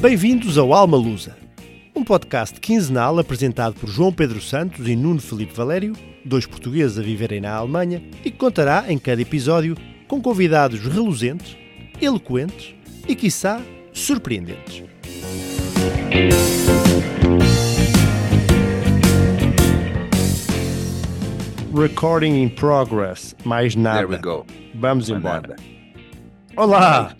Bem-vindos ao Alma Lusa, um podcast quinzenal apresentado por João Pedro Santos e Nuno Felipe Valério, dois portugueses a viverem na Alemanha, e que contará em cada episódio com convidados reluzentes, eloquentes e, quiçá, surpreendentes. Recording in progress. Mais nada. There we go. Vamos embora. Olá!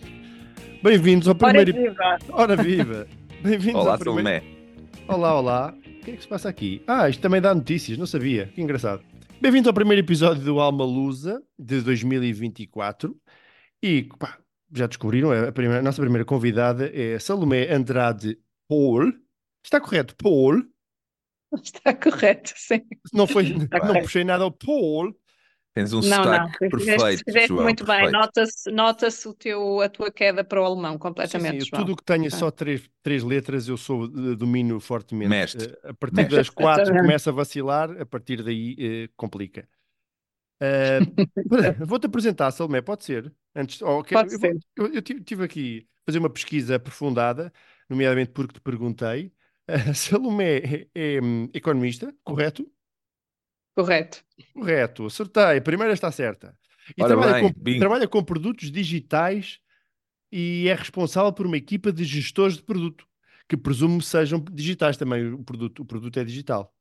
Bem-vindos ao primeiro. viva! Ora viva! Bem-vindos Olá, ao primeiro. Salomé. Olá, olá. O que é que se passa aqui? Ah, isto também dá notícias, não sabia. Que engraçado. Bem-vindo ao primeiro episódio do Alma Lusa de 2024. E, pá, já descobriram, a, primeira- a nossa primeira convidada é Salomé Andrade Paul. Está correto, Paul. Está correto, sim. Não, foi, Está não correto. puxei nada ao Paul. Tens um não, não, sotaque fizeste, perfeito, fizeste João, muito bem. perfeito. Nota-se nota-se o teu, a tua queda para o alemão Sim, completamente, sim, João. tudo o que tenha Ah. só três, três letras eu sou eh, domino fortemente. Mestre. Eh, a partir Mestre. das quatro começa a vacilar, a partir daí eh, complica. Eh, Vou-te apresentar, Salomé, pode ser? Antes, oh, ok, Pode eu, ser. eu- eu tive, tive aqui a fazer uma pesquisa aprofundada, nomeadamente porque te perguntei. Eh, Salomé é, é, hum, economista, correto? Correto. Correto, acertei. A primeira está certa. E Ora trabalha, bem, com, bingo. trabalha com produtos digitais e é responsável por uma equipa de gestores de produto, que presumo sejam digitais também. O produto, o produto é digital.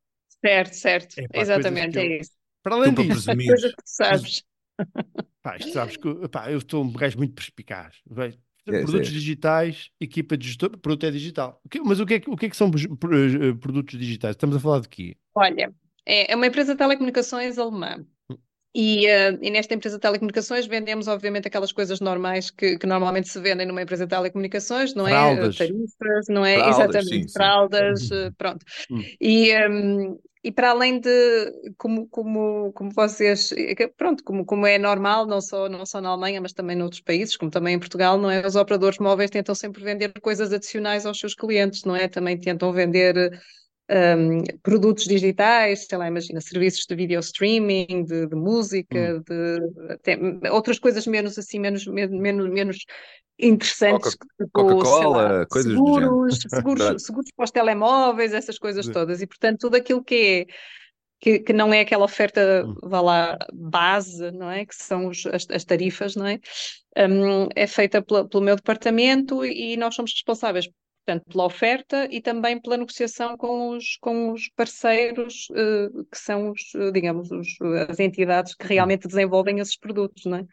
Certo, certo. É pá, Exatamente, que é eu- isso. Para além Tu disso. Coisa que tu sabes. pá, isto sabes que pá, eu estou um gajo muito perspicaz. vai. É, produtos é. digitais, equipa de gestor, produto é digital. Mas o que, é, que- o que é que são eh, produtos digitais? Estamos a falar de quê? Olha, é é uma empresa de telecomunicações alemã. E, eh, e nesta empresa de telecomunicações vendemos, obviamente, aquelas coisas normais que, que normalmente se vendem numa empresa de telecomunicações, não Fraldas. é? Tarifas, não é? Fraldas, Exatamente, sim, sim. fraldas, eh, pronto. Hum. E, ehm, e para além de, como, como, como vocês, eh, pronto, como, como é normal, não só, não só na Alemanha, mas também noutros países, como também em Portugal, não é? Os operadores móveis tentam sempre vender coisas adicionais aos seus clientes, não é? Também tentam vender um, produtos digitais, sei lá, imagina, serviços de video streaming, de, de música, de até outras coisas menos assim, menos, menos, menos, interessantes, tipo, Coca-Cola, lá, coisas seguros, seguros, seguros para os telemóveis, essas coisas todas, e portanto tudo aquilo que é que, que não é aquela oferta, Hum. vá lá, base, não é? Que são os- as, as tarifas, não é? Hum, é feita pela- pelo meu departamento e nós somos responsáveis, portanto, pela oferta e também pela negociação com os, com os parceiros, eh, que são os, eh, digamos, os, as entidades que realmente desenvolvem esses produtos, não é?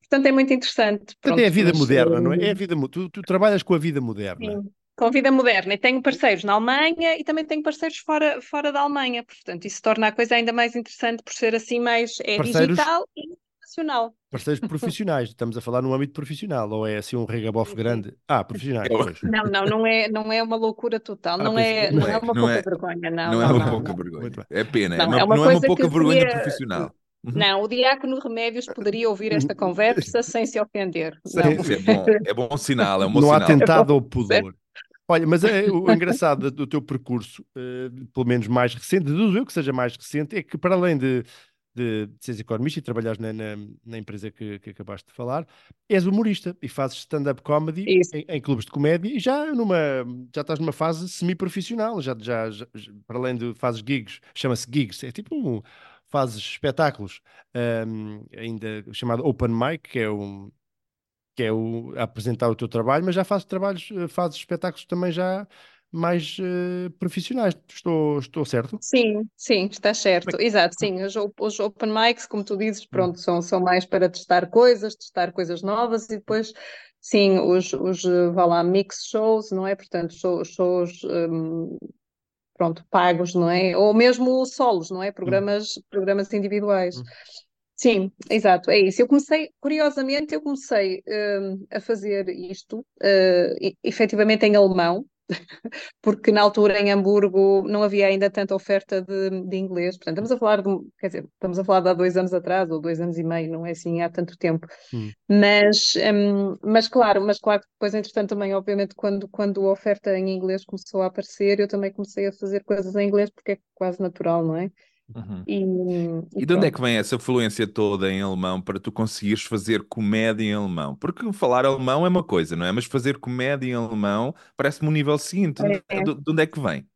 Portanto, é muito interessante. Portanto, é a Pronto, vida mas, moderna, não é? eh, É a vida, tu, tu trabalhas com a vida moderna. Sim, com vida moderna. E tenho parceiros na Alemanha e também tenho parceiros fora, fora da Alemanha. Portanto, isso torna a coisa ainda mais interessante por ser assim mais é Parceiros- digital e nacional. Parceiros profissionais, estamos a falar no âmbito profissional, ou é assim um regabof Sim. grande? Ah, profissionais, pois. Não, não, não é, não é uma loucura total, Ah, não é, não não é, é uma não pouca é- vergonha, não, Não é não, uma não, pouca não. vergonha. É pena. Não, é uma, é uma não é uma coisa pouca que vergonha seria- profissional. Não, o diácono Remédios poderia ouvir esta conversa sem se ofender. Não. É bom, é bom sinal, é um bom não há sinal. tentado ao pudor. Olha, mas é, o engraçado do teu percurso, eh, pelo menos mais recente, deduzo eu que seja mais recente, é que para além de, de, de seres economista e trabalhares na, na, na empresa que, que acabaste de falar, és humorista e fazes stand-up comedy em, em clubes de comédia e já numa já estás numa fase semi-profissional, já, já, já- para além de fazes gigs, chama-se gigs, é tipo um, fazes espetáculos, ahm, ainda chamado open mic, que é um que é o, apresentar o teu trabalho, mas já fazes trabalhos, eh, fazes espetáculos também já mais eh, profissionais. Estou, estou certo? Sim, sim, está certo. Exato, sim. Os, os open mics, como tu dizes, Hum. pronto, são, são mais para testar coisas, testar coisas novas e depois, sim, os, os eh, vá lá, mix shows, não é? Portanto, show- shows, hum, pronto, pagos, não é? Ou mesmo solos, não é? Programas, programas individuais. Hum. Sim, exato, é isso. Eu comecei, curiosamente, eu comecei hum, a fazer isto, e- efetivamente em alemão, porque na altura em Hamburgo não havia ainda tanta oferta de, de inglês. Portanto, estamos a falar de, quer dizer, estamos a falar de há dois anos atrás, ou dois anos e meio, não é assim há tanto tempo. Hum. Mas, hum, mas claro, mas claro que depois, entretanto, também, obviamente, quando, quando a oferta em inglês começou a aparecer, eu também comecei a fazer coisas em inglês, porque é quase natural, não é? Uhum. E, E de onde é que vem essa fluência toda em alemão para tu conseguires fazer comédia em alemão? Porque falar alemão é uma coisa, não é? Mas fazer comédia em alemão parece-me um nível seguinte. De, É. de- de onde é que vem?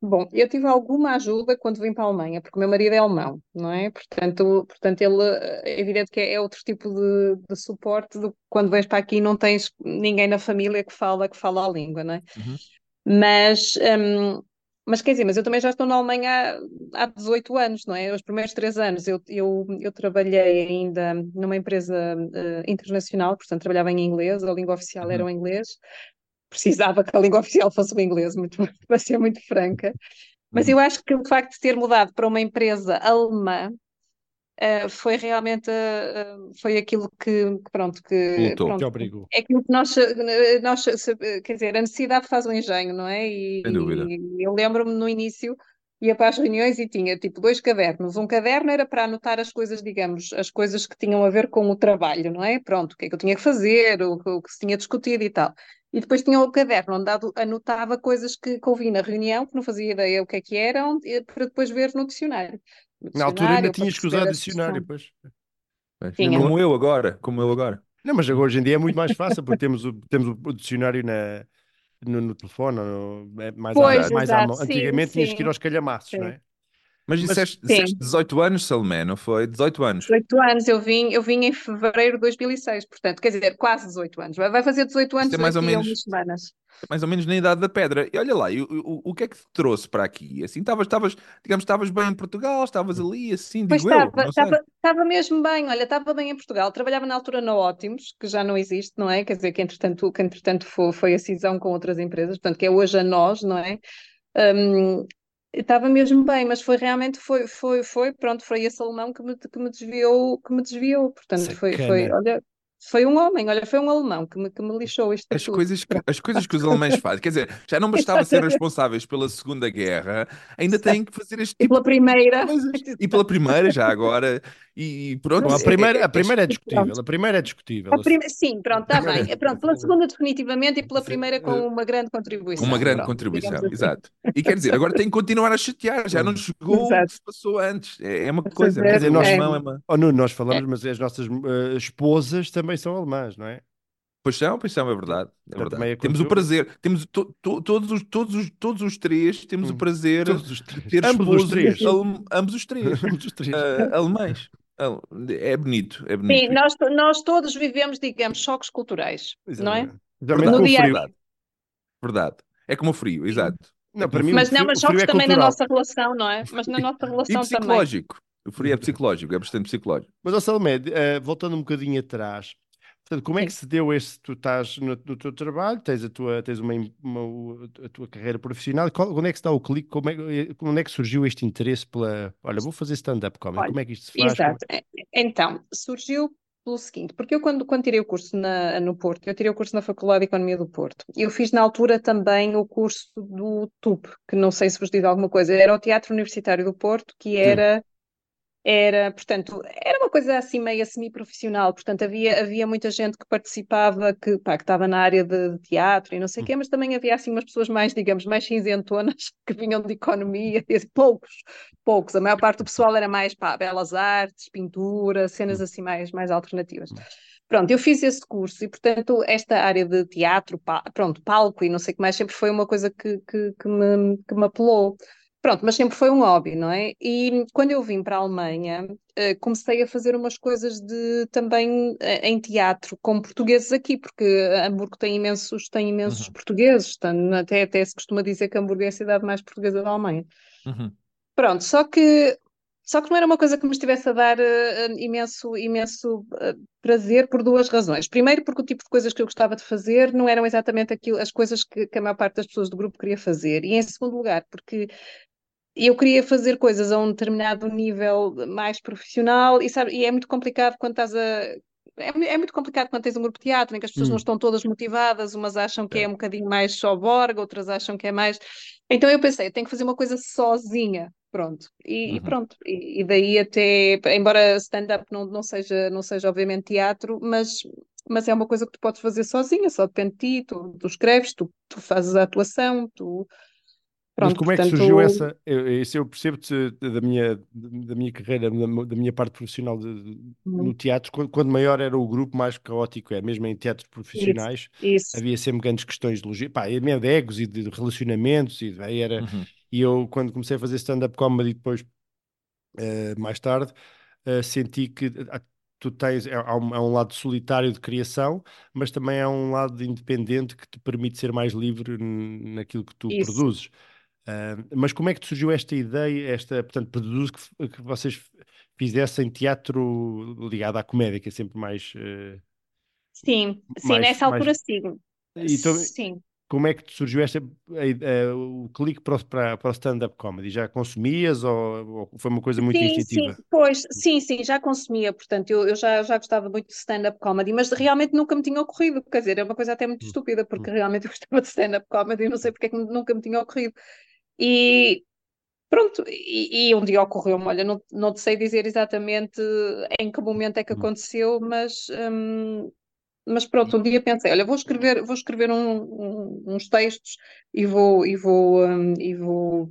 Bom, eu tive alguma ajuda quando vim para a Alemanha, porque o meu marido é alemão, não é? Portanto, portanto ele é evidente que é outro tipo de, de suporte do que quando vens para aqui e não tens ninguém na família que fala, que fala a língua, não é? Uhum. Mas, hum, mas quer dizer, mas eu também já estou na Alemanha há, há 18 anos, não é? Os primeiros três anos eu, eu, eu trabalhei ainda numa empresa eh, internacional, portanto trabalhava em inglês, a língua oficial era Uhum. o inglês. Precisava que a língua oficial fosse o inglês, muito, para ser muito franca. Mas Uhum. eu acho que o facto de ter mudado para uma empresa alemã eh, foi realmente eh, foi aquilo que, que pronto que Lutou. pronto Que obrigou. é aquilo que nós, eh, nós quer dizer a necessidade faz o engenho não é e, Sem dúvida. e eu lembro-me no início ia para as reuniões e tinha tipo dois cadernos um caderno era para anotar as coisas digamos as coisas que tinham a ver com o trabalho não é pronto o que é que eu tinha que fazer o, que- o que se tinha discutido e tal e depois tinha o caderno onde anotava coisas que, que ouvi na reunião que não fazia ideia o que é que eram para depois ver no dicionário Na altura ainda tinhas que usar dicionário, pois. Pois. Tinha. Como eu agora, como eu agora. Não, mas agora, hoje em dia é muito mais fácil, porque temos o, temos o dicionário na, no, no telefone, no- é mais, Pois, à, mais à mão. sim, Antigamente tinhas que ir sim. aos calhamaços, Sim. não é? Mas disseste, Sim. disseste 18 anos, Salomé, não foi? 18 anos. 18 anos, eu vim, eu vim em fevereiro de 2006, portanto, quer dizer, quase 18 anos. Vai fazer 18 anos é mais ou menos- semanas. Mais ou menos na idade da pedra. E olha lá, e o, o, o que é que te trouxe para aqui? Assim, estavas, estavas, digamos, estavas bem em Portugal, estavas ali, assim, Pois digo eu, estava, sei. estava, estava mesmo bem, olha, estava bem em Portugal. Trabalhava na altura na Ótimos, que já não existe, não é? Quer dizer, que entretanto, que entretanto foi, foi a cisão com outras empresas, portanto, que é hoje a nós, não é? Hum, estava mesmo bem, mas foi realmente, foi, foi, foi, pronto, foi esse alemão que me, que me desviou, que me desviou. Portanto, foi, foi, olha, foi um homem, olha, foi um alemão que me, que me lixou isto As tudo. coisas, que, as coisas que os alemães fazem, quer dizer, já não bastava ser responsáveis pela Segunda Guerra, ainda têm que fazer este E tipo pela primeira. E pela primeira, já agora, e, e pronto. Bom, a é- primeira, é- a primeira é pronto. discutível. A primeira é discutível. A prime- Sim, pronto, está bem. Pronto, pela segunda definitivamente e pela Sim, primeira com uma grande contribuição. Uma grande pronto, contribuição, assim. exato. E quer dizer, agora tem que continuar a chatear, já não chegou o Exato. que se passou antes. É, é uma coisa, Quer dizer, o nós- alemão é uma. Oh, Nuno, nós falamos, mas as nossas eh, esposas também são alemãs, não é? Pois são, pois são, é verdade. É Portanto, verdade. também Temos o prazer, temos to- to- todos, os, todos, os, todos os três temos o Hum, prazer Todos os de ter Ambos os três. ambos os três, Ambos os três. ah, alemães. Ah, É bonito, é bonito. Sim, nós, nós todos vivemos, digamos, choques culturais, não é? Exatamente. Especialmente No o dia verdade. Verdade. É como o frio, exato. Não, para mim, Mas o não, mas o choques é também na cultural. nossa relação, não é? Mas na nossa E relação também. psicológico. O frio é psicológico, é bastante psicológico. Mas, ó Salomé, eh, voltando um bocadinho atrás, portanto, como é que se deu esse? Tu estás no, no teu trabalho, tens a tua, tens uma, uma- a tua carreira profissional, qual- onde é que está o clique? Como é, que- onde é que surgiu este interesse pela. Olha, vou fazer stand-up comedy, Olha, como é que isto se faz? Exato. É, Então, surgiu pelo seguinte, porque eu quando, quando tirei o curso na- no Porto, eu tirei o curso na Faculdade de Economia do Porto, eu fiz na altura também o curso do TUP, que não sei se vos diz alguma coisa, era o Teatro Universitário do Porto, que era, era, portanto, era uma coisa assim meio semi-profissional, portanto havia, havia muita gente que participava, que, pá, que estava na área de, de teatro e não sei o quê, mas também havia assim umas pessoas mais, digamos, mais cinzentonas, que vinham de economia, e assim, poucos, poucos, a maior parte do pessoal era mais, pá, belas artes, pintura, cenas assim mais, mais alternativas. Pronto, eu fiz esse curso e, portanto, esta área de teatro, pá, pronto, palco e não sei o que mais, sempre foi uma coisa que, que, que me, que me apelou. Pronto, mas sempre foi um hobby, não é? E quando eu vim para a Alemanha, eh, comecei a fazer umas coisas de também eh, em teatro com portugueses aqui, porque Hamburgo tem imensos, tem imensos Uhum. portugueses, até, até se costuma dizer que Hamburgo é a cidade mais portuguesa da Alemanha. Uhum. Pronto, só que só que não era uma coisa que me estivesse a dar eh, imenso, imenso eh, prazer por duas razões. Primeiro, porque o tipo de coisas que eu gostava de fazer não eram exatamente aquilo, as coisas que, que a maior parte das pessoas do grupo queria fazer. E em segundo lugar, porque eu queria fazer coisas a um determinado nível mais profissional e, sabe, e é muito complicado quando estás a. É, é muito complicado quando tens um grupo de teatro em que as pessoas Hum. não estão todas motivadas, umas acham que é, É. um bocadinho mais só borga, outras acham que é mais. Então eu pensei, eu tenho que fazer uma coisa sozinha, pronto. E, e Uhum. pronto. E, e daí até, embora stand-up não, não seja, não seja obviamente teatro, mas, mas é uma coisa que tu podes fazer sozinha, só depende de ti, tu, tu escreves, tu, tu fazes a atuação, tu Mas Pronto, como é que portanto, surgiu essa? Eu, isso eu percebo-te da minha, da minha carreira, da, da minha parte profissional de- de- no teatro, quando, quando maior era o grupo, mais caótico é. Mesmo em teatros isso, profissionais, isso, havia sempre grandes questões de logística, pá, e mesmo de egos e de relacionamentos. E, aí era, Uhum. e eu, quando comecei a fazer stand-up comedy depois, eh, mais tarde, eh, senti que ah, tu tens, é- há um, há um lado solitário de criação, mas também há um lado independente que te permite ser mais livre naquilo que tu isso. produzes. Ah, mas como é que te surgiu esta ideia, esta, portanto, produzo que, que vocês fizessem teatro ligado à comédia, que é sempre mais, eh, Sim, sim, mais, nessa mais... altura sim. Então, Sim, como é que te surgiu esta, a ide- eh, o clique para, o- para, para o stand-up comedy? Já consumias ou, ou foi uma coisa muito sim, sim, instintiva? pois, sim, sim, já consumia, portanto, eu, eu já, já gostava muito de stand-up comedy, mas realmente nunca me tinha ocorrido, quer dizer, é uma coisa até muito Hum, estúpida, porque hum, realmente eu gostava de stand-up comedy e não sei porque é que nunca me tinha ocorrido. E pronto, e, e um dia ocorreu-me, olha, não, não sei dizer exatamente em que momento é que hum, aconteceu, mas, hum, mas pronto, um dia pensei, olha, vou escrever, vou escrever um- um- uns textos e vou, e vou, hum, e vou,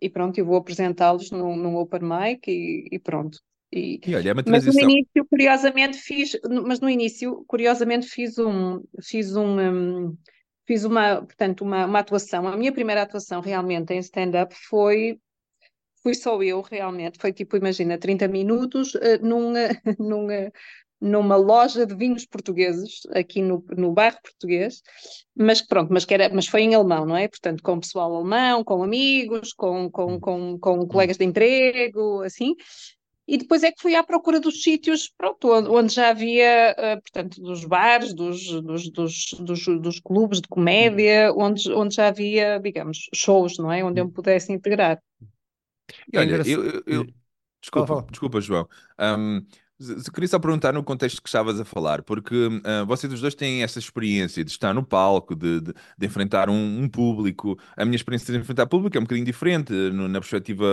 e pronto, eu vou apresentá-los num, num open mic e, e pronto. E, E olha, é uma mas no início, curiosamente, fiz, mas no início, curiosamente, fiz um, fiz um, hum, fiz uma, portanto, uma, uma atuação. A minha primeira atuação realmente em stand-up foi fui só eu realmente. Foi tipo, imagina, 30 minutos eh, num, eh, eh, numa loja de vinhos portugueses, aqui no, no bairro português, mas pronto, mas, que era, mas foi em alemão, não é? Portanto, com pessoal alemão, com amigos, com, com, hum, com, com colegas de emprego, assim. E depois é que fui à procura dos sítios, pronto, onde, já havia, eh, portanto, dos bares, dos, dos, dos, dos, dos clubes de comédia, onde, onde já havia, digamos, shows, não é? Onde eu me pudesse integrar. E É olha, eu, eu, eu- Fala, Desculpa, desculpa, João. Se- queria só perguntar no contexto que estavas a falar, porque ah, vocês os dois têm essa experiência de estar no palco, de, de- de enfrentar um, um público. A minha experiência de enfrentar público é um bocadinho diferente, no- na perspectiva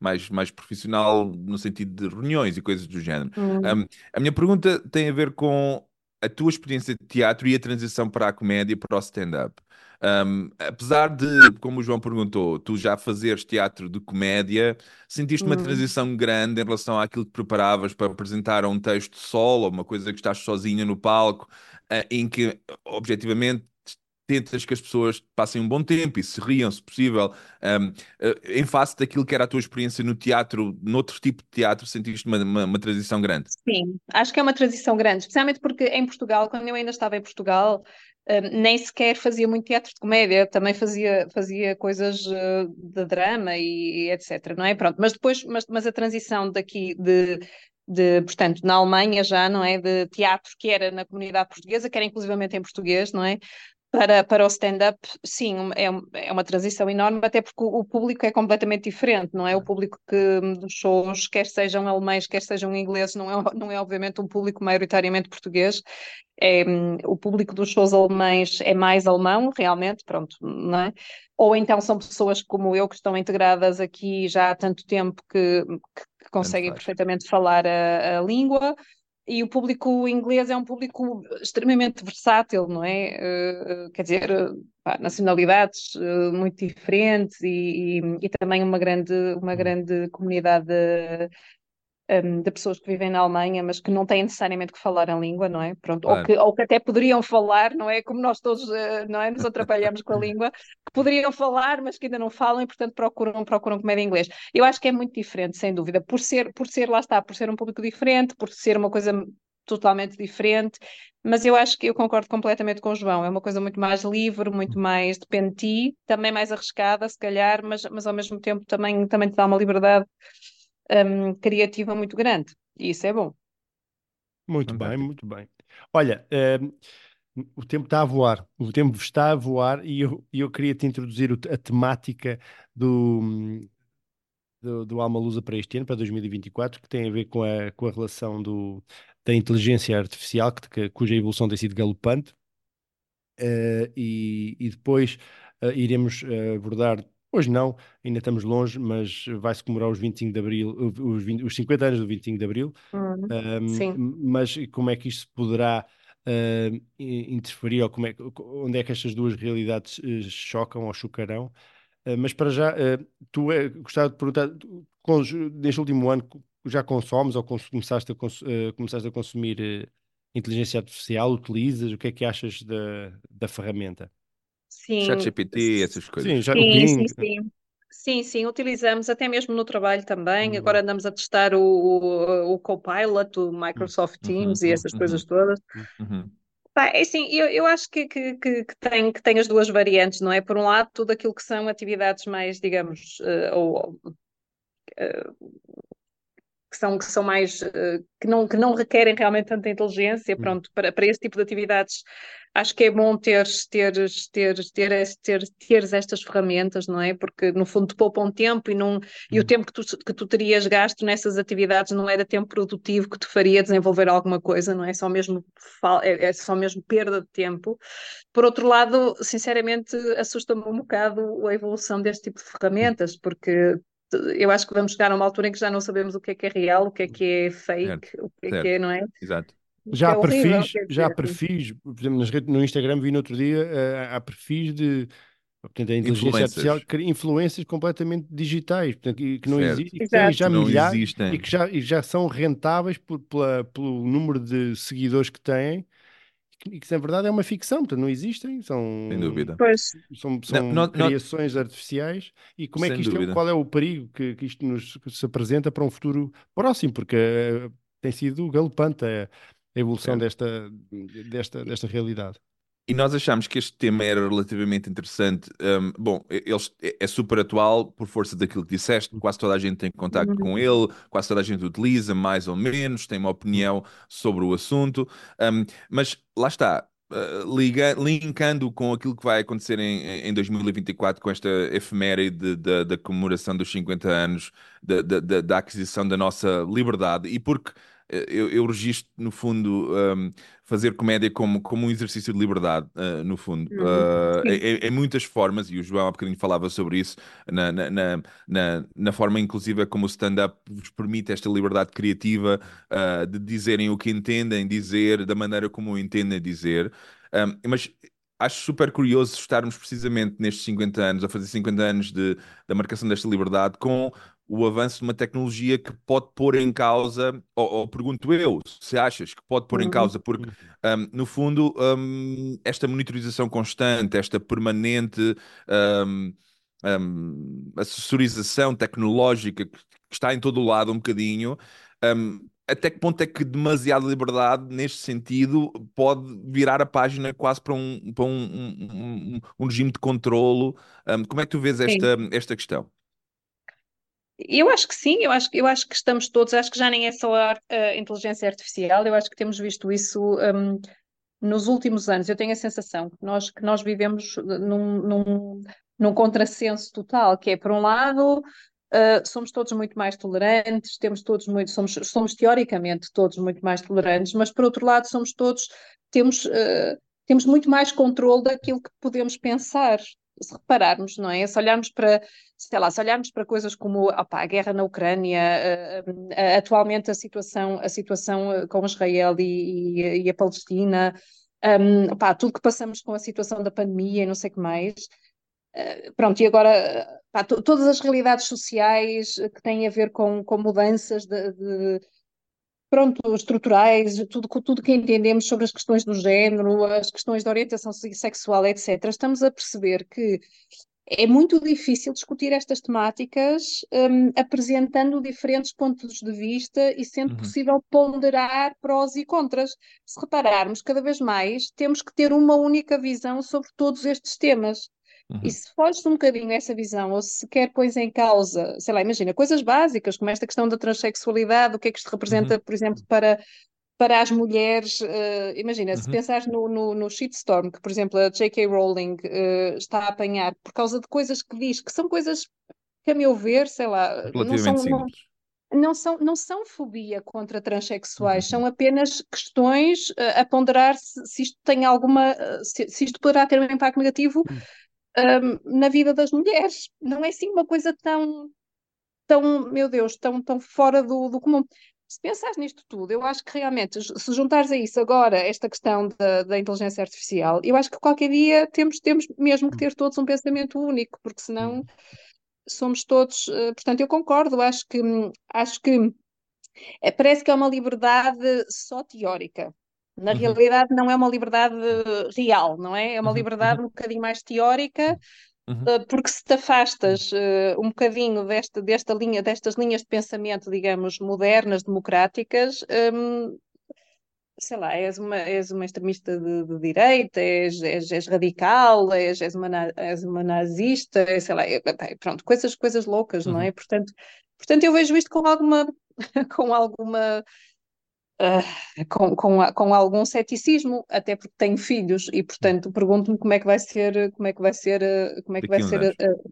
mais, mais profissional, no sentido de reuniões e coisas do género. Hum, Ahm, a minha pergunta tem a ver com a tua experiência de teatro e a transição para a comédia, para o stand-up. Um, apesar de, como o João perguntou, tu já fazeres teatro de comédia, sentiste uma hum. transição grande em relação àquilo que preparavas para apresentar um texto solo, uma coisa que estás sozinha no palco, eh, em que, objetivamente, tentas que as pessoas passem um bom tempo e se riam, se possível, um, eh, em face daquilo que era a tua experiência no teatro, noutro tipo de teatro, sentiste uma, uma, uma transição grande? Sim, acho que é uma transição grande, especialmente porque em Portugal, quando eu ainda estava em Portugal, eh, nem sequer fazia muito teatro de comédia, também fazia, fazia coisas eh, de drama e, e etc, não é? Pronto, mas depois, mas, mas a transição daqui de, de, portanto, na Alemanha já, não é? De teatro que era na comunidade portuguesa, que era inclusivamente em português, não é? Para, para o stand-up, sim, é, é uma transição enorme, até porque o, o público é completamente diferente, não é? O público que hum, dos shows, quer sejam alemães, quer sejam ingleses, não é, não é obviamente um público maioritariamente português. É, hum, o público dos shows alemães é mais alemão, realmente, pronto, não é? Ou então são pessoas como eu que estão integradas aqui já há tanto tempo que, que- que conseguem perfeitamente falar a, a língua. E o público inglês é um público extremamente versátil, não é? Eh, quer dizer, pá, nacionalidades eh, muito diferentes e, e- e também uma grande, uma Hum, grande comunidade de, um, de pessoas que vivem na Alemanha, mas que não têm necessariamente que falar a língua, não é? Pronto, ou Claro. que, ou que até poderiam falar, não é? Como nós todos, eh, não é? Nos atrapalhamos com a língua, que poderiam falar, mas que ainda não falam e, portanto, procuram, procuram comédia em inglês. Eu acho que é muito diferente, sem dúvida, por ser, por ser, lá está, por ser um público diferente, por ser uma coisa totalmente diferente, mas eu acho que eu concordo completamente com o João, é uma coisa muito mais livre, muito mais depende de ti, também mais arriscada, se calhar, mas, mas ao mesmo tempo também, também te dá uma liberdade hum, criativa muito grande, e isso é bom. Muito bem, muito bem. Olha, ehm, o tempo está a voar, o tempo está a voar e eu, e eu queria te introduzir a temática do, do, do Alma Lusa para este ano, para 2024, que tem a ver com a, com a relação do, da inteligência artificial, que, que- cuja evolução tem sido galopante. Eh, e, e depois eh, iremos eh, abordar, hoje não, ainda estamos longe, mas vai-se comemorar os 25 de Abril, os, 20 os 50 anos do 25 de Abril, um, sim. mas como é que isto poderá i- interferir, ou como é, onde é que estas duas realidades eh, chocam ou chocarão? Uh, mas para já, uh, tu é, gostava de perguntar, neste último ano, já consomes ou cons começaste, a cons uh, começaste a consumir inteligência artificial? Utilizas? O que é que achas da, da ferramenta? Sim. ChatGPT, essas coisas. Sim, já, o Sim, Bing. sim, sim. Sim, sim, utilizamos até mesmo no trabalho também. Uhum. Agora andamos a testar o, o, o Copilot, o Microsoft Uhum, Teams e uhum, essas coisas uhum. todas. Uhum. Pá, é assim, eu, eu acho que, que, que, que tem, que tem as duas variantes, não é? Por um lado, tudo aquilo que são atividades mais, digamos, eh, ou, eh, que são, que são mais, eh, que não, que não requerem realmente tanta inteligência, Uhum. pronto, para, para esse tipo de atividades, acho que é bom teres, teres, teres, teres, teres, teres estas ferramentas, não é? Porque no fundo te poupam tempo e, não, e o Uhum. tempo que tu, que tu terias gasto nessas atividades não era tempo produtivo que te faria desenvolver alguma coisa, não é? Só mesmo, é, é só mesmo perda de tempo. Por outro lado, sinceramente, assusta-me um bocado a evolução deste tipo de ferramentas, porque eu acho que vamos chegar a uma altura em que já não sabemos o que é que é real, o que é que é fake, Certo, o que é certo. que é, não é? Exato. Já é há horrível, perfis, quer já há perfis, por exemplo, nas redes, no Instagram vi no outro dia, eh, há perfis de, portanto, a inteligência artificial Influencers. cria influências completamente digitais, portanto, que, que não Certo. existem, que têm já não milhares e existem. que já, e já são rentáveis por- pela- pelo número de seguidores que têm e que, na verdade, é uma ficção, portanto, não existem, são, Sem dúvida. São, Não, são não, não, criações artificiais e como é sem que isto é, qual é o perigo que, que isto nos que se apresenta para um futuro próximo, porque eh, tem sido galopante a, a evolução Certo. desta, desta, desta realidade. E nós achámos que este tema era relativamente interessante. Um, bom, eles, é é super atual por força daquilo que disseste. Quase toda a gente tem contato com ele, quase toda a gente utiliza, mais ou menos, tem uma opinião sobre o assunto. Um, mas lá está, uh, liga, linkando com aquilo que vai acontecer em, em 2024, com esta efeméride da, comemoração dos 50 anos da, da, da- da aquisição da nossa liberdade, e porque eh, eu, eu registro, no fundo, um, fazer comédia como, como um exercício de liberdade, uh, no fundo. Uh, em, em muitas formas, e o João há bocadinho falava sobre isso, na, na, na, na, forma inclusiva como o stand-up vos permite esta liberdade criativa, uh, de dizerem o que entendem dizer, da maneira como entendem dizer. Um, mas acho super curioso estarmos precisamente nestes 50 anos, a fazer 50 anos de, da marcação desta liberdade, com o avanço de uma tecnologia que pode pôr em causa, ou, ou pergunto eu, se achas que pode pôr em Uhum. causa, porque um, no fundo, um, esta monitorização constante, esta permanente um, um, assessorização tecnológica que, está em todo o lado um bocadinho, um, até que ponto é que demasiada liberdade neste sentido pode virar a página quase para um, para um, um, um- regime de controlo? Um, como é que tu vês Sim. esta, esta questão? Eu acho que sim, eu acho, eu acho que estamos todos, acho que já nem é só a, a inteligência artificial, eu acho que temos visto isso hum, nos últimos anos. Eu tenho a sensação que nós, que nós vivemos num, num, num contrassenso total, que é, por um lado, uh, somos todos muito mais tolerantes, temos todos muito, somos, somos teoricamente todos muito mais tolerantes, mas por outro lado somos todos, temos, uh, temos muito mais controle daquilo que podemos pensar. Se repararmos, não é? Se olharmos para, sei lá, se olharmos para coisas como opá, a guerra na Ucrânia, uh, atualmente a situação, a situação com Israel e, e, e a Palestina, um, opá, tudo que passamos com a situação da pandemia e não sei o que mais, pronto, e agora pá, todas as realidades sociais que têm a ver com, com mudanças de, de, pronto, estruturais, tudo, tudo que entendemos sobre as questões do género, as questões da orientação sexual, etc., estamos a perceber que é muito difícil discutir estas temáticas um, apresentando diferentes pontos de vista e sendo Uhum. possível ponderar prós e contras. Se repararmos, cada vez mais temos que ter uma única visão sobre todos estes temas. Uhum. E se foges um bocadinho essa visão, ou se sequer pões em causa, sei lá, imagina, coisas básicas, como esta questão da transexualidade, o que é que isto representa, Uhum. por exemplo, para, para as mulheres, uh, imagina, se Uhum. pensares no, no, no shitstorm, que, por exemplo, a J.K. Rowling uh, está a apanhar por causa de coisas que diz, que são coisas que, a meu ver, sei lá, não são, não, não são, não são fobia contra transexuais, Uhum. são apenas questões uh, a ponderar se, se isto tem alguma, se, se isto poderá ter um impacto negativo um, na vida das mulheres. Não é assim uma coisa tão, tão meu Deus, tão, tão fora do, do comum. se pensares nisto tudo, eu acho que realmente, se juntares a isso agora esta questão da, da inteligência artificial, eu acho que qualquer dia temos, temos mesmo que ter todos um pensamento único, porque senão Hum. somos todos. eh, Portanto, eu concordo, acho que, acho que é, parece que é uma liberdade só teórica. Na Uhum. realidade, não é uma liberdade real, não é? É uma Uhum, liberdade um bocadinho mais teórica, Uhum. eh, porque se te afastas eh, um bocadinho desta, desta linha, destas linhas de pensamento, digamos, modernas, democráticas, hum, sei lá, és uma, és uma extremista de, de direita, és, és, és radical, és, és, uma, és uma nazista, sei lá, pronto, coisas, coisas loucas, não é? Portanto, portanto, eu vejo isto com alguma, com alguma, ah, com, com, com algum ceticismo, até porque tenho filhos e, portanto, pergunto-me como é que vai ser, como é que vai ser, eh, como é que vai ser a,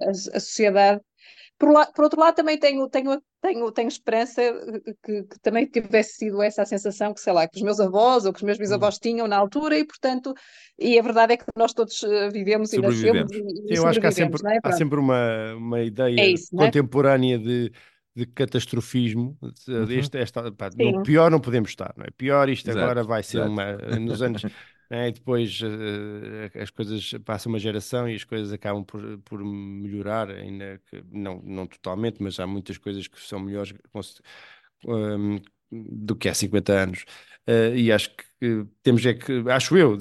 a, a- sociedade. Por, la- por outro lado, também tenho, tenho, tenho, tenho esperança que, que também tivesse sido essa a sensação que, sei lá, que os meus avós ou que os meus bisavós tinham na altura e, portanto, e a verdade é que nós todos eh, vivemos e nascemos e, e Eu acho que há sempre, é? há sempre uma, uma É ideia isso, não é? contemporânea de, de catastrofismo. de- Uhum. Este, esta, pá, no pior não podemos estar, não é? Pior isto Exato, agora vai ser exato. uma. Nos anos. né, E depois eh, as coisas passa uma geração e as coisas acabam por, por melhorar, ainda que não, não totalmente, mas há muitas coisas que são melhores um, do que há 50 anos. Uh, e acho que uh, temos é que, acho eu,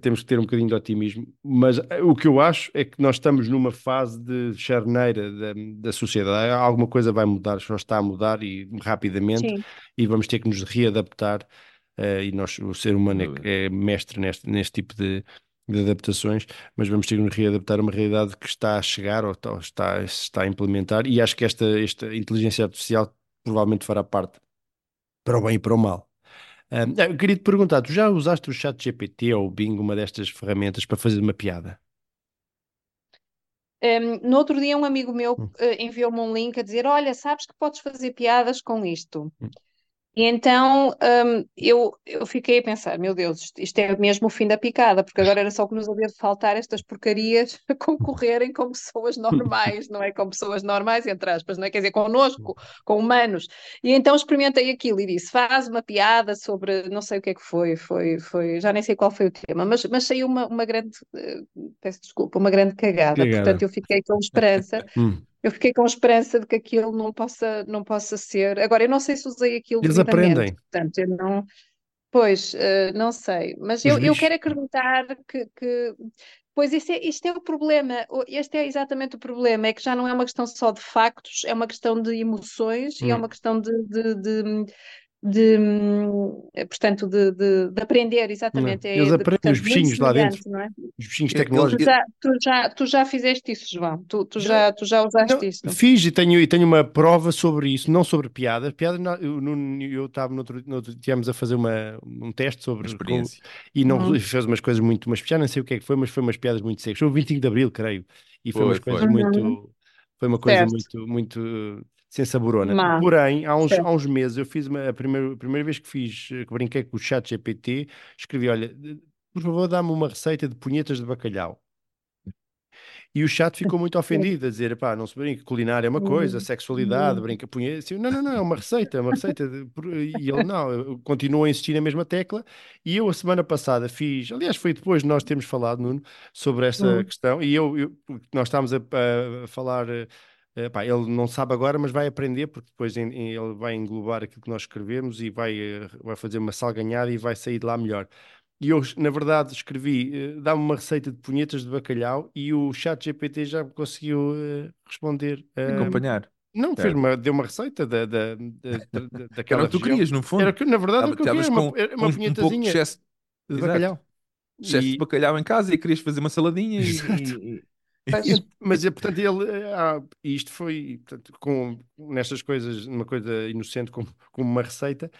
temos que ter um bocadinho de otimismo, mas uh, o que eu acho é que nós estamos numa fase de charneira da, da sociedade. Alguma coisa vai mudar, só está a mudar e rapidamente, Sim. e vamos ter que nos readaptar. uh, e nós, o ser humano é, é mestre neste, neste tipo de, de adaptações, mas vamos ter que nos readaptar a uma realidade que está a chegar ou está, está a implementar, e acho que esta, esta inteligência artificial provavelmente fará parte para o bem e para o mal. Ah, eu queria te perguntar, tu já usaste o chat GPT ou o Bing, uma destas ferramentas, para fazer uma piada? Um, no outro dia, um amigo meu Hum. uh, enviou-me um link a dizer: Olha, sabes que podes fazer piadas com isto. Hum. E então um, eu, eu fiquei a pensar: Meu Deus, isto, isto é mesmo o fim da picada, porque agora era só que nos havia de faltar estas porcarias a concorrerem com pessoas normais, não é? Com pessoas normais, entre aspas, não é? Quer dizer, connosco, com humanos. E então experimentei aquilo e disse: Faz uma piada sobre, não sei o que é que foi, foi, foi já nem sei qual foi o tema, mas, mas saiu uma, uma grande, uh, peço desculpa, uma grande cagada. Cagada. Portanto, eu fiquei com esperança. Hum. Eu fiquei com esperança de que aquilo não possa, não possa ser. Agora, eu não sei se usei aquilo Eles aprendem. portanto, eu não. Pois, eh, não sei. Mas eu, eu quero acreditar que, que- Pois isto é, isto é o problema. Este é exatamente o problema. É que já não é uma questão só de factos, é uma questão de emoções e é Hum. uma questão de. de, de- de, hum, portanto, de, de, de aprender, exatamente. É, Eles de- aprendem os bichinhos lá dentro. é? Os bichinhos Ele- Tu tecnológicos. já, tu já, tu já fizeste isso, João. Tu, tu Já- tu já usaste Não, isso. fiz e tenho, e tenho uma prova sobre isso, não sobre piadas. Piadas, não, eu estava no outro, no outro tínhamos a fazer uma, um teste sobre experiência. e não Uhum. fez umas coisas muito, mas já não sei o que é que foi, mas foi umas piadas muito secas. Foi o 25 de Abril, creio, e foi, Foi, umas coisas foi. muito, Uhum. foi uma coisa Certo. muito, muito sem saborona. Má. Porém, há uns, há uns meses eu fiz uma, a primeira, a primeira vez que fiz, eh, que brinquei com o chat GPT, escrevi, olha, por favor, dá-me uma receita de punhetas de bacalhau. E o chat ficou muito ofendido a dizer, pá, não se brinca, culinária é uma coisa, Hum. sexualidade, Hum. brinca, punheta. Não, não, não, é uma receita, é uma receita. de- E ele não, continuou a insistir na mesma tecla. E eu, a semana passada, fiz, aliás, foi depois de nós termos falado, Nuno, sobre essa Hum. questão. E eu, eu- nós estávamos a, a- a falar, eh, eh, ele não sabe agora, mas vai aprender, porque depois em- em- ele vai englobar aquilo que nós escrevemos e vai, eh, vai fazer uma salganhada e vai sair de lá melhor. E eu, na verdade, escrevi, eh, dá-me uma receita de punhetas de bacalhau e o chat GPT já conseguiu eh, responder. eh, Acompanhar. não, fez uma, deu uma receita da, da, da, da- da- Era daquela o que tu região. querias, no fundo. Era que, na verdade, o que eu queria uma, uma um- um pouco de punhetazinha excesso, de exato. bacalhau. excesso E- de bacalhau em casa e querias fazer uma saladinha e, Exato. e- Mas, é, portanto, ele, eh, ah, isto foi, portanto, com, nestas coisas, uma coisa inocente como, como uma receita,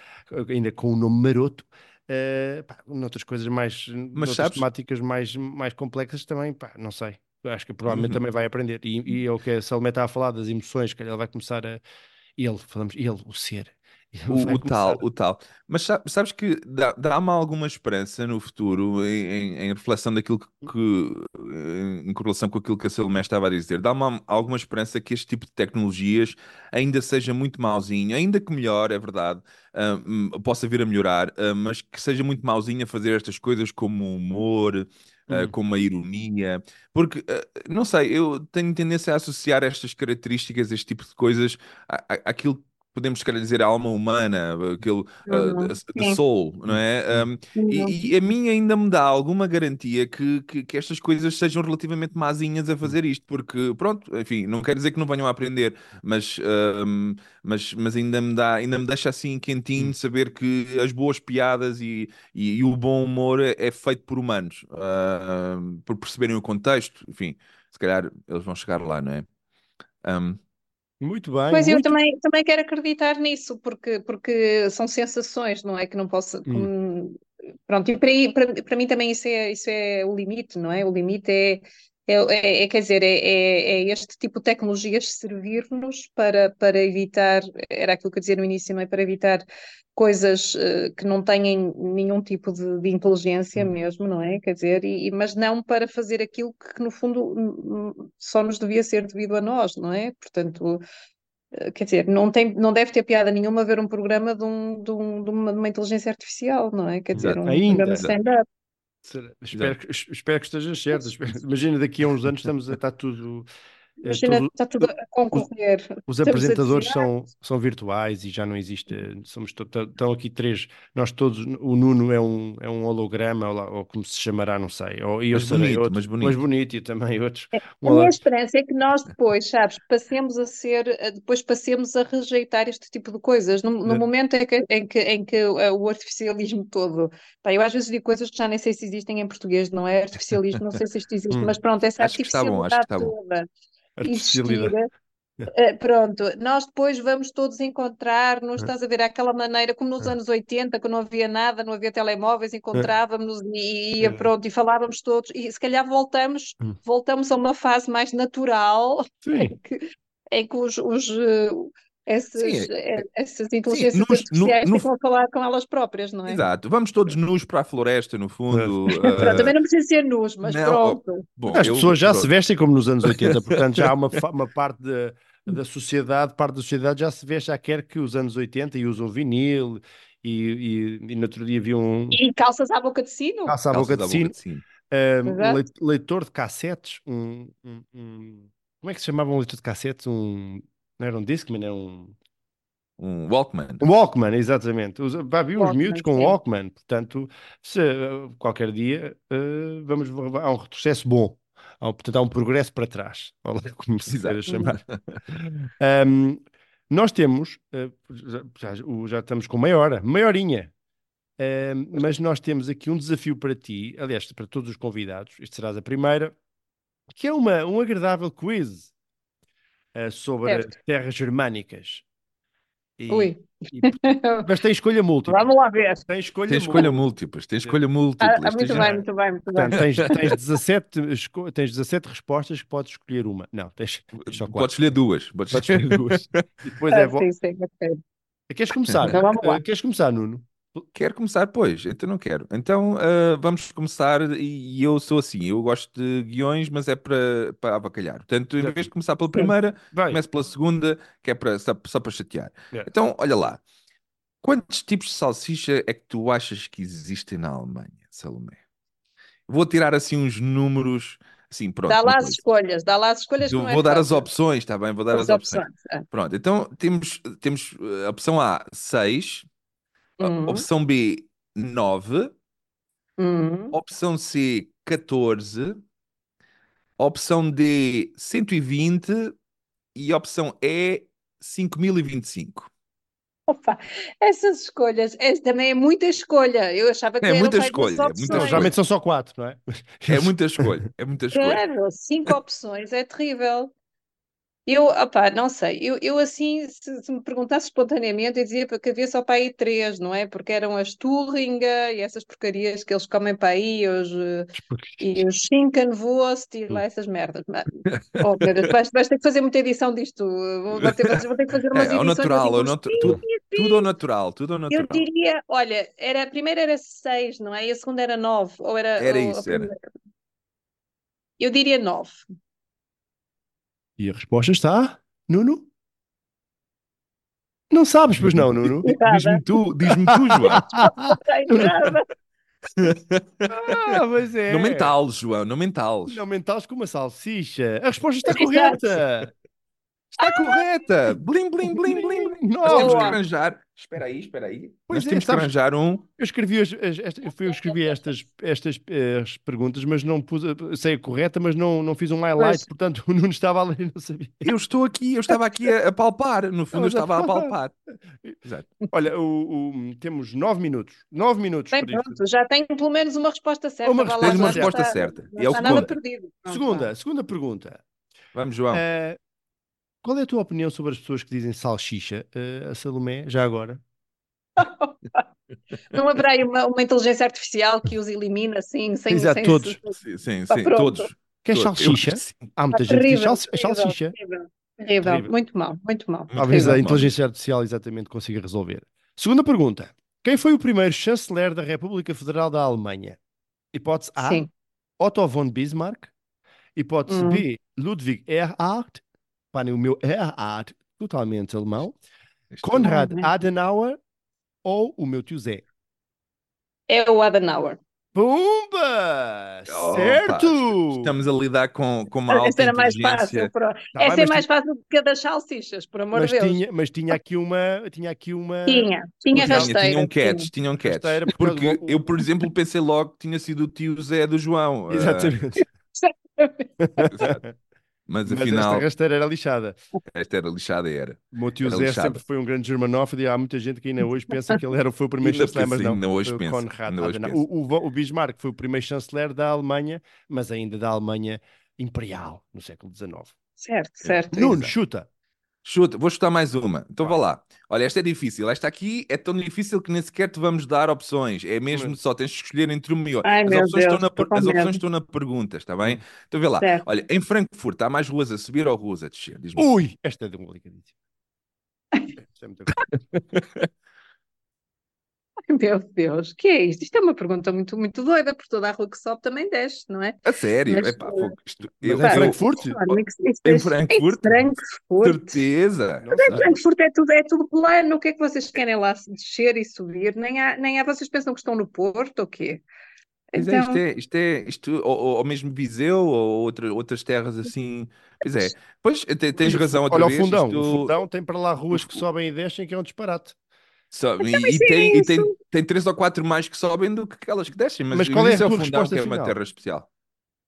ainda com um nome maroto, eh, pá, noutras coisas mais, noutras sabes- temáticas mais, mais complexas também, pá, não sei. Acho que provavelmente Uhum. também vai aprender. E, e é o que a Salomé está a falar das emoções, que ele vai começar a. Ele, falamos, ele, o ser, O, o tal, o tal. Mas sa- sabes que dá- dá-me alguma esperança no futuro, em, em- reflexão daquilo que, em correlação com aquilo que a Salomé estava a dizer, dá-me alguma esperança que este tipo de tecnologias ainda seja muito mauzinho, ainda que melhor, é verdade, hum, possa vir a melhorar, ah, mas que seja muito mauzinho a fazer estas coisas como humor, ah, Hum. como a ironia, porque, ah, não sei, eu tenho tendência a associar estas características, este tipo de coisas, à- àquilo podemos calhar dizer a alma humana, aquele Uhum. uh, soul, não é? Hum. Um, Uhum. e, e a mim ainda me dá alguma garantia que, que, que estas coisas sejam relativamente mazinhas a fazer isto, porque pronto, enfim, não quer dizer que não venham a aprender, mas, um, mas, mas ainda me dá, ainda me deixa assim quentinho Hum. saber que as boas piadas e, e, e o bom humor é, é feito por humanos, uh, por perceberem o contexto, enfim, se calhar eles vão chegar lá, não é? Um, Muito bem, Pois eu muito. também, também quero acreditar nisso, porque, porque são sensações, não é? Que não posso. Hum. Pronto, e para, para, para mim também isso é, isso é o limite, não é? O limite é, é, é- quer dizer, é, é, é este tipo de tecnologias servir-nos para, para evitar, era aquilo que eu dizia no início, não é? Para evitar coisas eh, que não têm nenhum tipo de, de inteligência Hum. mesmo, não é? Quer dizer, e, e- mas não para fazer aquilo que, que, no fundo hum, hum, só nos devia ser devido a nós, não é? Portanto. Quer dizer, não tem, não deve ter piada nenhuma ver um programa de, um, de, um- de uma, de uma inteligência artificial, não é? Quer dizer, um programa Ainda. de Exato. stand-up. Espero, que- es- espero que estejas certo. Imagina, daqui a uns anos estamos a estar tudo, Imagina, tudo- está tudo a os, concorrer. os dizer, apresentadores são, são virtuais e já não existe. Somos estão aqui três. Nós todos. O Nuno é um, é um holograma, ou, ou como se chamará, não sei. Ou, e eu Mas serei bonito, outro, mas mas bonito. bonito, e também outros. Um A minha esperança é que nós depois, sabes, passemos a ser, eh, depois passemos a rejeitar este tipo de coisas. No, no Eh, momento em que, em que, em que eh, o artificialismo todo, pá, eu às vezes digo coisas que já nem sei se existem em português, não é? Artificialismo, não sei se isto existe, hum, mas pronto, essa Acho que está bom, acho que artificialidade está bom. toda existir, artificialidade. Eh, Pronto, nós depois vamos todos encontrar-nos, estás a ver, aquela maneira, como nos anos 80, que não havia nada, não havia telemóveis, eh, encontrávamos e, eh, pronto, e falávamos todos, e se calhar voltamos, hum. voltamos a uma fase mais natural Sim, em que, em que os, os, eh, essas, Sim, eh, essas sim, inteligências nos, no, artificiais no- ficam a falar com elas próprias, não é? exato. Vamos todos nus para a floresta, no fundo. Pronto, ah, também não precisa ser nus, mas não, oh, pronto. bom, As eu, pessoas já se pronto. vestem como nos anos 80, portanto já há uma, uma parte da, da sociedade, parte da sociedade já se veste, já quer que os anos 80 e usam vinil e, e, e no outro dia vi um E calças à boca de sino? calça à boca Calças de à boca sino, de sino. um, leitor de cassetes, um, um- um- como é que se chamava um leitor de cassetes? Um, não era um Discman, era um, Um Walkman. um Walkman, exatamente. Os, pá, vi uns miúdos com sim. Walkman, portanto, se, uh, qualquer dia uh, vamos, há um retrocesso bom. Há, um- portanto, há um progresso para trás, como se Exato. chamar. Um, nós temos, uh, já, já- estamos com meia hora, meia horinha, Um, mas nós temos aqui um desafio para ti, aliás, para todos os convidados, este serás a primeira, que é uma, um agradável quiz uh, sobre Certo. terras germânicas. E, Ui. e- mas tem escolha múltipla. Vamos lá ver. Tem escolha Tem escolha múltipla. múltiplas, tem escolha Ah, múltiplas. ah, muito tens- bem, muito bem, muito bem. Portanto, tens, tens, 17, esco- tens 17 respostas que podes escolher uma. Não, tens, tens só Podes quatro. escolher duas. Podes Podes escolher duas. E depois é Ah, vo... sim, sim, ok. Queres começar? Então vamos lá. Uh, Queres começar, Nuno? Quero começar, pois, então não quero. Então ah, vamos começar, e, e eu sou assim, eu gosto de guiões, mas é para, para avacalhar. Portanto, em vez de começar pela primeira, Vai. começo pela segunda, que é para, só, só para chatear. É. Então, olha lá, quantos tipos de salsicha é que tu achas que existem na Alemanha, Salomé? Vou tirar assim uns números, assim, pronto, Dá lá as escolhas, dá lá as escolhas que Eu não é vou dar as opções, está bem? Vou dar As as opções. opções. Ah. Pronto, então temos, temos eh, a opção A, 6, a Hum, opção B, 9, hum. opção C, 14, opção D, 120 e opção E, 5025. Opa, essas escolhas, essa também é muita escolha. Eu achava que É eram muita escolha, é muita geralmente são só quatro, não é? É muita escolha, é muita escolha. Quero, cinco opções, é terrível. Eu, opá, não sei, eu, eu assim, se, se me perguntasse espontaneamente, eu dizia que havia só para aí três, não é? Porque eram as Turringa e essas porcarias que eles comem para aí, os, eh, e os Schinkenwurst e lá essas merdas. Mas, oh, Deus, vais, vais ter que fazer muita edição disto. Vou ter, vão ter que fazer umas É, ao edições natural, assim, ao com natu- tudo, tudo ao natural, tudo ao Eu natural. diria, olha, era, a primeira era seis, não é? E a segunda era nove, ou era, Era ou isso, era. Eu diria nove. E a resposta está, Nuno? Não sabes, pois não, Nuno? Diz-me tu, diz-me tu, João. Não tem nada. Ah, mas é. Não mentales, João, não mentales. Não mentales com uma salsicha. A resposta está correta. Está correta! Blim, blim, blim, blim. blim. Nós Não. temos que arranjar. Espera aí, espera aí. Pois Nós é, temos que arranjar um. Eu escrevi, as, as- esta- eu fui- eu escrevi estas, estas eh, as perguntas, mas não pus, a- sei a correta, mas não, não fiz um highlight, Pois. portanto o Nuno estava a ler e não sabia. Eu estou aqui, eu estava aqui a, a palpar. No fundo, eu estava a palpar. Exato. Olha, o- o- temos nove minutos. Nove minutos Bem, pronto, já tenho pelo menos uma resposta certa. Uma lá, resposta Tens uma resposta está- certa. Não E é o está nada perdido. Segunda, segunda pergunta. Vamos, João. Eh, qual é a tua opinião sobre as pessoas que dizem salsicha? Eh, a Salomé, já agora? Não haverá aí uma, uma inteligência artificial que os elimina assim, sem, Exato, sem todos. Sim, sim, sim, pronto. todos. Todos. Eu salsicha? que sim. Há muita Está gente que diz terrível, salsi- terrível, salsicha. terrível, terrível. Terrível. Muito mal, muito mal. Talvez Terrível. a inteligência artificial exatamente consiga resolver. Segunda pergunta. Quem foi o primeiro chanceler da República Federal da Alemanha? Hipótese A, Sim. Otto von Bismarck. Hipótese Hum. B, Ludwig Erhard. Pá, o meu Erhard, totalmente alemão. Isto- Konrad Não, né? Adenauer ou o meu tio Zé? É o Adenauer. Pumba! Opa, certo! Estamos a lidar com, com uma alta Essa era mais fácil. Pro... Tá Essa bem, é mais fácil do que a das salsichas, por amor Mas de Deus. tinha, mas tinha aqui uma. Tinha aqui uma. Tinha, tinha rasteira. tinha um tinha. catch, tinha um catch. Rasteira, Porque eu, por exemplo, pensei logo que tinha sido o tio Zé do João. ah, Exatamente. Mas Mas afinal, esta rasteira era lixada. esta era lixada, era. O meu tio Era Zé lixada. sempre foi um grande germanófilo e há muita gente que ainda hoje pensa que ele era, foi o primeiro chanceler, mas não. ainda hoje foi o pensa, Konrad hoje pensa. O, o, o Bismarck foi o primeiro chanceler da Alemanha, mas ainda da Alemanha imperial, no século XIX. Certo, certo. Nuno, exato. chuta. Chuta, vou chutar mais uma. Então vá lá. Olha, esta é difícil. Esta aqui é tão difícil que nem sequer te vamos dar opções. É mesmo só tens de escolher entre uma e outra. Ai, As opções, estão Deus, na, as opções estão na pergunta, está bem? Então vê lá. Certo. Olha, em Frankfurt há mais ruas a subir ou ruas a descer? Ui, esta é de um complicadíssimo. Isto é muita coisa. Ai, meu Deus, que é isto? Isto é uma pergunta muito, muito doida, por toda a rua que sobe também desce, não é? A sério? Mas, Epá, isto- Mas eu- em Frankfurt? Claro, Em é- Frankfurt? Em Frankfurt. Certeza. Em. Frankfurt é tudo, é tudo plano. O que é que vocês querem lá descer e subir? Nem há, nem há. Vocês pensam que estão no Porto ou quê? Pois é, Então, isto é, isto é, isto, ou, ou- mesmo Viseu, ou outra, outras terras assim. Pois é, pois te- tens razão outra Olha o vez. fundão. isto- O fundão tem para lá ruas que sobem e descem, que é um disparate. E, e é tem, e tem, tem três ou quatro mais que sobem do que aquelas que descem, mas, Mas qual é isso a é o tua fundão, resposta que é uma final? terra especial.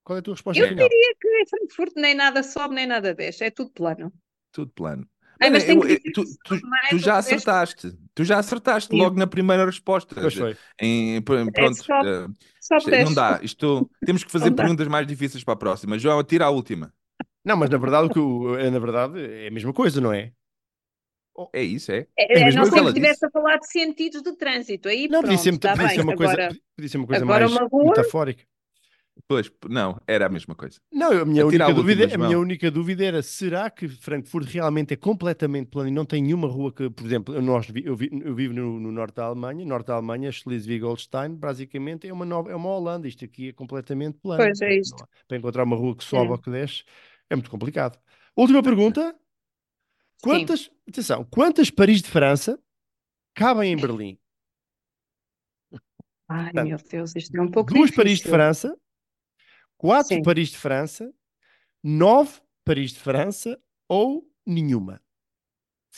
Qual é a tua resposta eu final? diria que em Frankfurt nem nada sobe, nem nada desce. É tudo plano. Tudo plano. Ai, mas tem eu- eu- tu, tu- tu já acertaste. Tu já acertaste Sim. logo na primeira resposta. Pois foi. Em, pr- pronto, sobe. Sobe, isto- desce. não dá. Isto, temos que fazer Não dá. perguntas mais difíceis para a próxima. João, tira a última. Não, mas na verdade, o que é, na verdade é a mesma coisa, não é? É isso, é? É, É mesmo não ela que estivesse a falar de sentidos de trânsito. Aí Não, pronto, podia ser, podia ser uma coisa, Agora, podia ser uma coisa agora mais uma rua- metafórica. Pois, não, era a mesma coisa. Não, a minha, única a última, dúvida, a minha única dúvida era: será que Frankfurt realmente é completamente plano e não tem nenhuma rua que, por exemplo, eu, nós, eu, vi- eu vivo no, no norte da Alemanha, norte da Alemanha, Schleswig-Holstein, basicamente é uma, nova, é uma Holanda. Isto aqui é completamente plano. Pois, é isto. Para encontrar uma rua que sobe É. ou que desce é muito complicado. Última pergunta: quantas, atenção, quantas Paris de França cabem em Berlim? Ai, Portanto, meu Deus, isto é um pouco Duas Paris de difícil. França, quatro Sim. Paris de França, nove Paris de França ou nenhuma.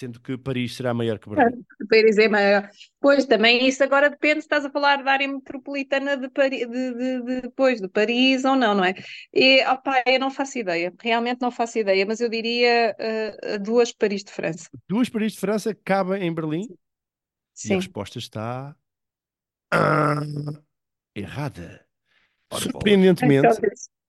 Sendo que Paris será maior que Berlim. Para dizer maior. Pois, também isso agora depende se estás a falar da área metropolitana de, Pari de, de, de, depois, de Paris ou não, não é? E, opá, eu não faço ideia, realmente não faço ideia, mas eu diria eh, duas Paris de França. Duas Paris de França cabem em Berlim e a Sim. resposta está ah, errada. Surpreendentemente,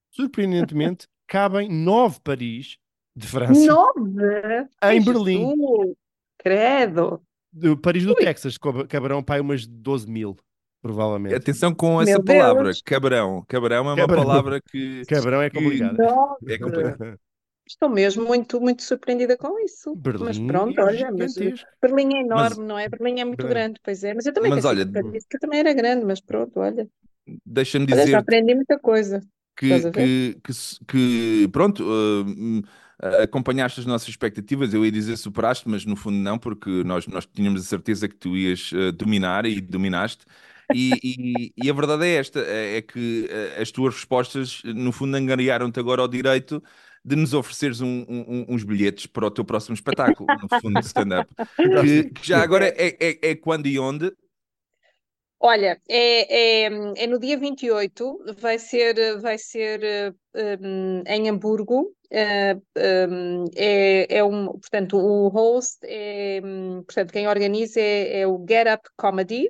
surpreendentemente, cabem nove Paris de França. Nove? Em Berlim. Jesus, Credo. De Paris do Ui. Texas, caberão pai umas 12 mil, provavelmente. Atenção com essa Meu palavra, Deus. cabrão. Cabrão é uma Cabrão. palavra que, Cabrão é que- complicado. É complicado. Estou mesmo muito, muito surpreendida com isso. Berlim mas pronto, é olha, mas gigantesco. Berlim é enorme, Mas- não é? Berlim é muito Grande. grande, pois é. Mas eu também Mas olha, que também era grande, mas pronto, olha. Deixa-me Olha, já dizer aprendi muita coisa. Que, que, que, que, pronto, uh, acompanhaste as nossas expectativas. Eu ia dizer superaste, mas no fundo não, porque nós, nós tínhamos a certeza que tu ias uh, dominar e dominaste. E, e- e a verdade é esta: é é que uh, as tuas respostas, no fundo, angariaram-te agora ao direito de nos ofereceres um- um- uns bilhetes para o teu próximo espetáculo, no fundo, de stand-up. Que, que já agora é, é, é quando e onde? Olha, é, é, é no dia 28, vai ser, vai ser um, em Hamburgo. eh, um, é, é um, portanto, o host, é, um, portanto, quem organiza é, é o Get Up Comedy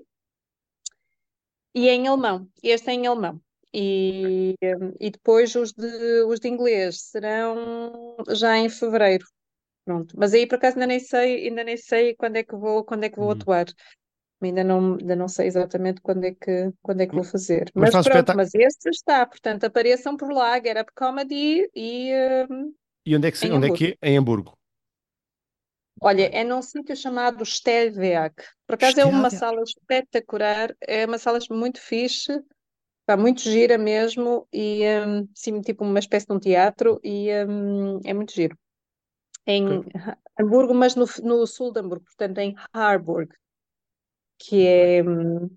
e é em alemão. Este é em alemão. E, e depois os de, os de inglês serão já em fevereiro. Pronto. Mas aí por acaso ainda nem sei, ainda nem sei quando é que vou, quando é que vou Hum. atuar. Ainda não, ainda não sei exatamente quando é que, quando é que vou fazer. Mas Mas pronto, mas este está, portanto, apareçam por lá, Get Up Comedy e hum, E onde é que, se- onde é, que é? Em Hamburgo. olha, é num sítio chamado Stellwerk. Por acaso é uma sala espetacular, é uma sala muito fixe, está muito gira mesmo, e hum, sim, tipo uma espécie de um teatro, e hum, é muito giro. Em Ok. Ha- Hamburgo, mas no, no sul de Hamburgo, portanto em Harburg, que é. hum,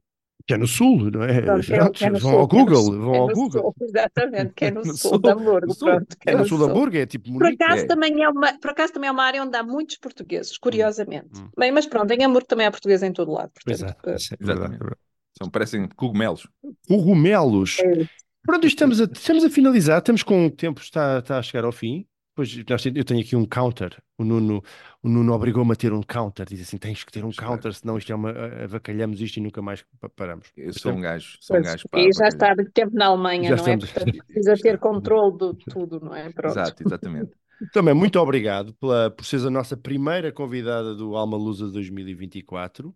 Que é no sul, não é? Pronto, é, é no vão sul, ao é no Google, sul, vão é ao no Google. sul, exatamente, que é no No sul sul, de Hamburgo, no sul. pronto, que É é no no sul de. Hamburgo, é tipo Por acaso É. também é uma, por acaso também é uma área onde há muitos portugueses, curiosamente. hum. Bem, mas pronto, em Hamburgo também há português em todo lado, portanto, é, eh, é verdade, é verdade. São, parecem cogumelos. Cogumelos. é. Pronto, estamos a, estamos a finalizar, estamos com o tempo, está, está a chegar ao fim. Pois eu tenho aqui um counter. O Nuno, o Nuno obrigou-me a ter um counter. Diz assim: tens que ter um Pois counter, senão isto é uma. Avacalhamos isto e nunca mais pa- paramos. Eu sou um gajo, sou um gajo e para, já para está há muito tempo na Alemanha, Já não é? estamos- Portanto, precisa ter controle de tudo, não é? Pronto. Exato, exatamente. Também muito obrigado pela, por seres a nossa primeira convidada do Alma Lusa 2024.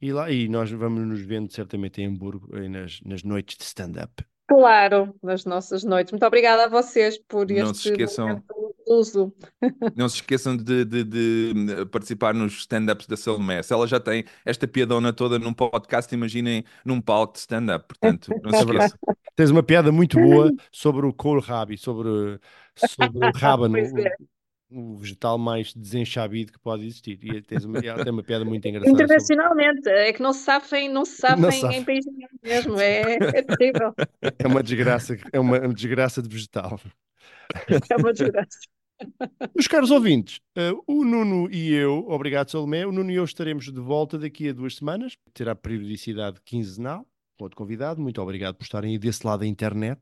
E, lá, e nós vamos nos vendo certamente em Hamburgo, aí nas, nas noites de stand-up. Claro, nas nossas noites. Muito obrigada a vocês por Não se este esqueçam- momento Não se esqueçam de, de- de participar nos stand-ups da Salomé. Se ela já tem esta piadona toda num podcast, imaginem num palco de stand-up. Portanto, não se É esqueçam. Tens uma piada muito boa sobre o kohlrabi, sobre, sobre o rábano, é. o, o vegetal mais desenchabido que pode existir. E tens uma, tem uma piada muito engraçada sobre... Internacionalmente, é que não se safem, não se Não safem. em país nenhum mesmo, é, é terrível, É uma desgraça, é uma desgraça de vegetal. é uma desgraça. Meus caros ouvintes, eh, o Nuno e eu, obrigado Salomé, o Nuno e eu estaremos de volta daqui a duas semanas, terá periodicidade quinzenal, com outro convidado, muito obrigado por estarem aí desse lado da internet,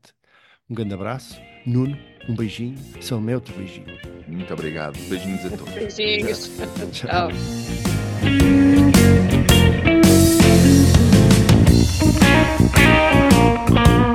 um grande abraço, Nuno, um beijinho, Salomé, outro beijinho. Muito obrigado, beijinhos a todos. Beijinhos. Tchau. Tchau.